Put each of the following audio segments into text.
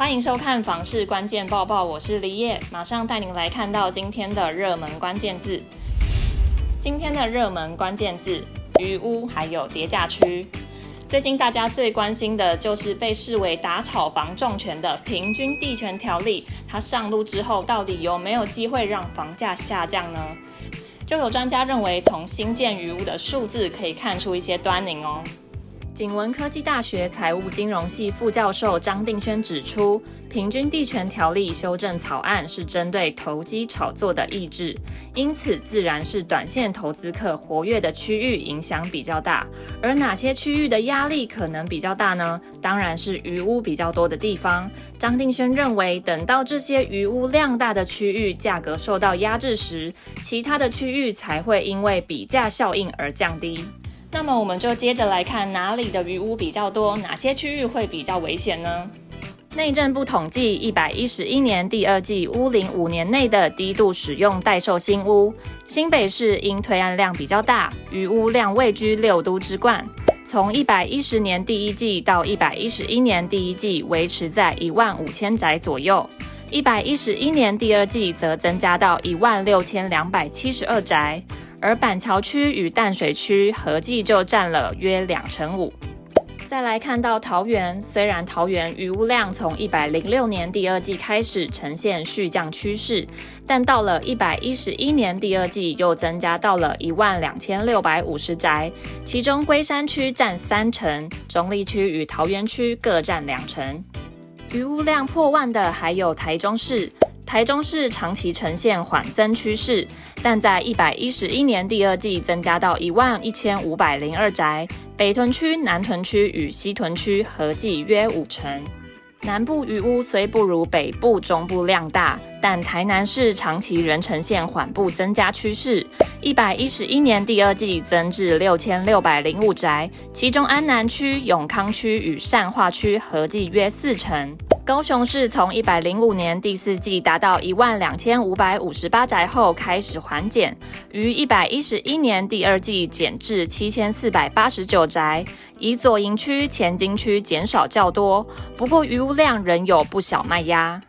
欢迎收看房市关键报报，我是李叶，马上带您来看到今天的热门关键字。今天的热门关键字：余屋，还有跌价区。最近大家最关心的就是被视为打炒房重拳的平均地权条例，它上路之后，到底有没有机会让房价下降呢？就有专家认为，从新建余屋的数字可以看出一些端倪哦。景文科技大学财务金融系副教授张定轩指出，平均地权条例修正草案是针对投机炒作的抑制，因此自然是短线投资客活跃的区域影响比较大。而哪些区域的压力可能比较大呢？当然是余屋比较多的地方。张定轩认为，等到这些余屋量大的区域价格受到压制时，其他的区域才会因为比价效应而降低。那么我们就接着来看哪里的余屋比较多，哪些区域会比较危险呢？内政部统计，一百一十一年第二季屋龄五年内的低度使用待售新屋，新北市因推案量比较大，余屋量位居六都之冠。从一百一十年第一季到一百一十一年第一季，维持在一万五千宅左右；一百一十一年第二季则增加到一万六千两百七十二宅。而板桥区与淡水区合计就占了约两成五。再来看到桃园，虽然桃园余屋量从一百零六年第二季开始呈现续降趋势，但到了一百一十一年第二季又增加到了一万两千六百五十宅，其中龟山区占三成，中坜区与桃园区各占两成。余屋量破万的还有台中市。台中市长期呈现缓增趋势，但在一百一十一年第二季增加到一万一千五百零二宅，北屯区、南屯区与西屯区合计约五成。南部余屋虽不如北部、中部量大，但台南市长期仍呈现缓步增加趋势。一百一十一年第二季增至六千六百零五宅，其中安南区、永康区与善化区合计约四成。高雄市从一百零五年第四季达到一万两千五百五十八宅后开始缓减，于一百一十一年第二季减至七千四百八十九宅，以左营区、前金区减少较多。不过余屋量仍有不小卖压。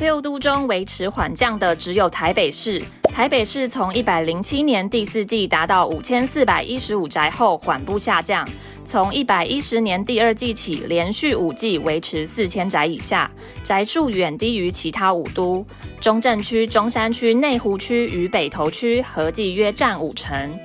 六都中维持缓降的只有台北市。台北市从一百零七年第四季达到五千四百一十五宅后缓步下降，从一百一十年第二季起连续五季维持四千宅以下，宅数远低于其他五都。中正区、中山区、内湖区与北投区合计约占五成。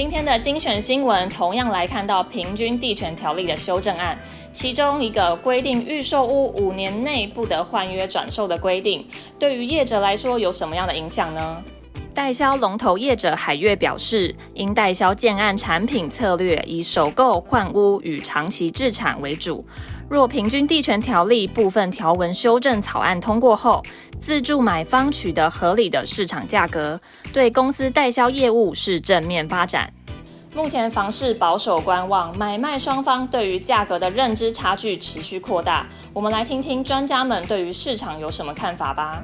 今天的精选新闻同样来看到平均地权条例的修正案。其中一个规定，预售屋五年内不得换约转售的规定，对于业者来说有什么样的影响呢？代销龙头业者海悦表示，因代销建案产品策略以首购换屋与长期置产为主，若平均地权条例部分条文修正草案通过后，自住买方取得合理的市场价格，对公司代销业务是正面发展。目前房市保守观望，买卖双方对于价格的认知差距持续扩大。我们来听听专家们对于市场有什么看法吧。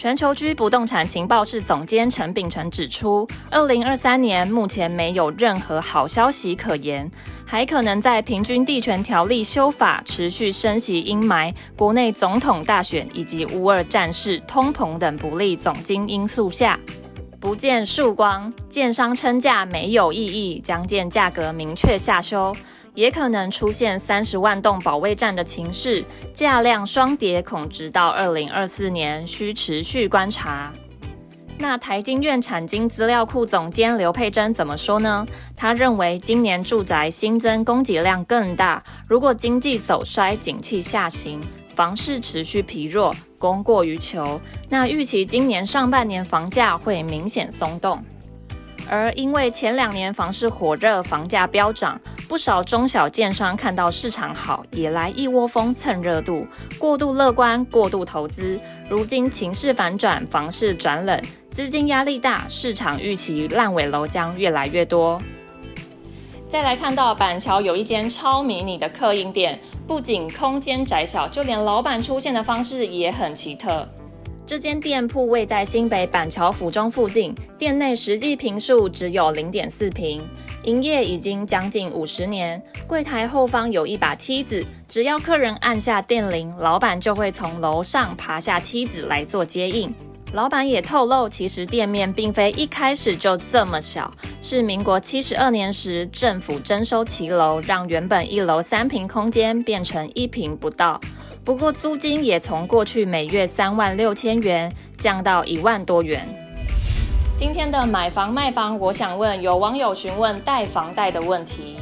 全球居不动产情报室总监陈秉诚指出，二零二三年目前没有任何好消息可言，还可能在平均地权条例修法、持续升息阴霾、国内总统大选以及乌二战事、通膨等不利总经因素下。不见曙光，建商称价没有意义，将见价格明确下修，也可能出现三十万栋保卫战的情势，价量双跌，恐直到二零二四年，需持续观察。那台经院产经资料库总监刘佩珍怎么说呢？他认为今年住宅新增供给量更大，如果经济走衰，景气下行。房市持续疲弱，供过于求，那预期今年上半年房价会明显松动。而因为前两年房市火热，房价飙涨，不少中小建商看到市场好，也来一窝蜂蹭热度，过度乐观，过度投资。如今情势反转，房市转冷，资金压力大，市场预期烂尾楼将越来越多。再来看到板桥有一间超迷你的客运店，不仅空间窄小，就连老板出现的方式也很奇特。这间店铺位在新北板桥府中附近，店内实际坪数只有零点四坪，营业已经将近五十年。柜台后方有一把梯子，只要客人按下电铃，老板就会从楼上爬下梯子来做接应。老板也透露，其实店面并非一开始就这么小，是民国七十二年时政府征收骑楼，让原本一楼三坪空间变成一坪不到。不过租金也从过去每月三万六千元降到一万多元。今天的买房卖房，我想问有网友询问贷房贷的问题。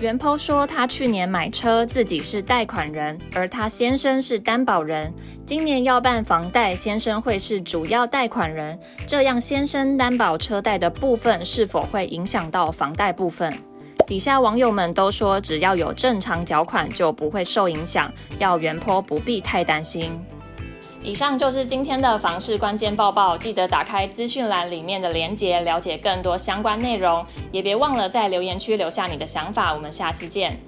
原 po 说，他去年买车，自己是贷款人，而他先生是担保人。今年要办房贷，先生会是主要贷款人，这样先生担保车贷的部分是否会影响到房贷部分？底下网友们都说，只要有正常缴款就不会受影响，要原坡不必太担心。以上就是今天的房市关键报报，记得打开资讯栏里面的链接，了解更多相关内容。也别忘了在留言区留下你的想法。我们下次见。